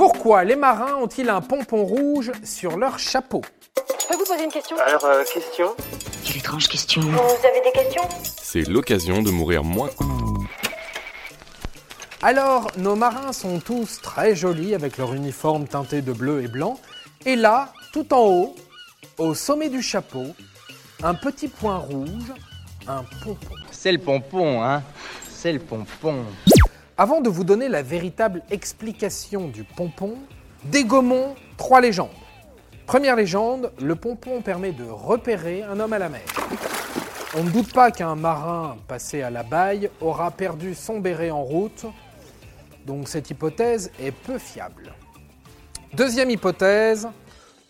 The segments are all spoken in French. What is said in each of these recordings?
Pourquoi les marins ont-ils un pompon rouge sur leur chapeau? Je peux vous poser une question? Alors, euh, question? Quelle étrange question. Vous avez des questions? C'est l'occasion de mourir moins. Alors, nos marins sont tous très jolis avec leur uniforme teinté de bleu et blanc. Et là, tout en haut, au sommet du chapeau, un petit point rouge, un pompon. C'est le pompon, hein? C'est le pompon. Avant de vous donner la véritable explication du pompon, dégommons trois légendes. Première légende, le pompon permet de repérer un homme à la mer. On ne doute pas qu'un marin passé à la baille aura perdu son béret en route, donc cette hypothèse est peu fiable. Deuxième hypothèse,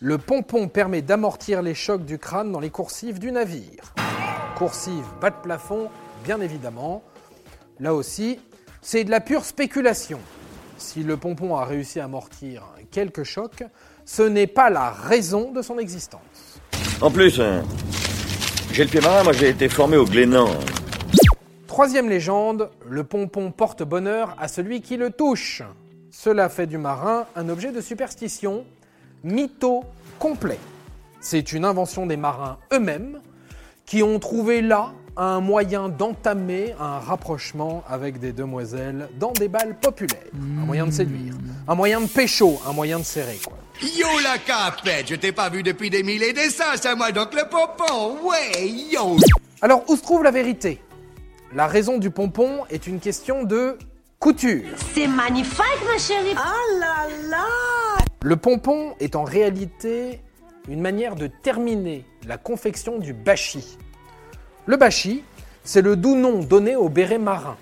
le pompon permet d'amortir les chocs du crâne dans les coursives du navire. Coursive bas de plafond, bien évidemment. Là aussi, c'est de la pure spéculation. Si le pompon a réussi à amortir quelques chocs, ce n'est pas la raison de son existence. En plus, euh, j'ai le pied marin, moi j'ai été formé au Glénan. Troisième légende, le pompon porte bonheur à celui qui le touche. Cela fait du marin un objet de superstition, mytho complet. C'est une invention des marins eux-mêmes qui ont trouvé là un moyen d'entamer un rapprochement avec des demoiselles dans des balles populaires. Un moyen de séduire, un moyen de pécho, un moyen de serrer quoi. Yo la capette, je t'ai pas vu depuis des mille et des cents, c'est moi donc le pompon, ouais, yo Alors où se trouve la vérité? La raison du pompon est une question de couture. C'est magnifique, ma chérie. Le pompon est en réalité une manière de terminer la confection du bachi. Le bachi, c'est le doux nom donné au béret marin.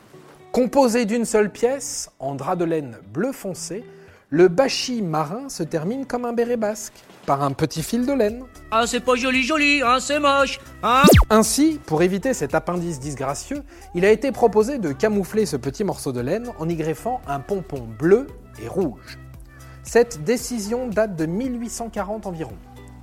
Composé d'une seule pièce, en drap de laine bleu foncé, le bachi marin se termine comme un béret basque, par un petit fil de laine. Ah, c'est pas joli, joli, hein, c'est moche, hein Ainsi, pour éviter cet appendice disgracieux, il a été proposé de camoufler ce petit morceau de laine en y greffant un pompon bleu et rouge. Cette décision date de 1840 environ,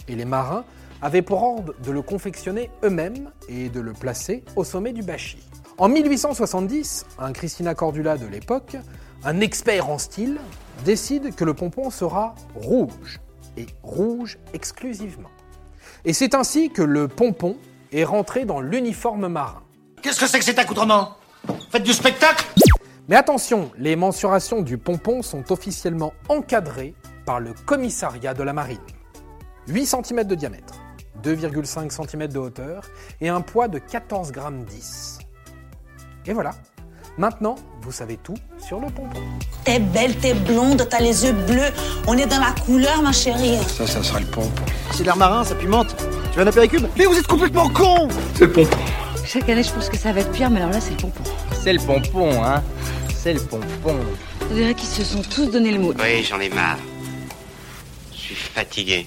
et les marins avaient pour ordre de le confectionner eux-mêmes et de le placer au sommet du bachi. En 1870, un Christina Cordula de l'époque, un expert en style, décide que le pompon sera rouge, et rouge exclusivement. Et c'est ainsi que le pompon est rentré dans l'uniforme marin. Qu'est-ce que c'est que cet accoutrement? Faites du spectacle Mais attention, les mensurations du pompon sont officiellement encadrées par le commissariat de la marine. 8 cm de diamètre, 2,5 cm de hauteur et un poids de 14 grammes 10. Et voilà. Maintenant, vous savez tout sur le pompon. T'es belle, t'es blonde, t'as les yeux bleus. On est dans la couleur, ma chérie. Ça, ça sera le pompon. C'est l'air marin, ça pimente. Tu veux un apéricube Mais vous êtes complètement con C'est le pompon. Chaque année, je pense que ça va être pire, mais alors là, c'est le pompon. C'est le pompon, hein C'est le pompon. On dirait qu'ils se sont tous donné le mot. Oui, j'en ai marre. Je suis fatigué.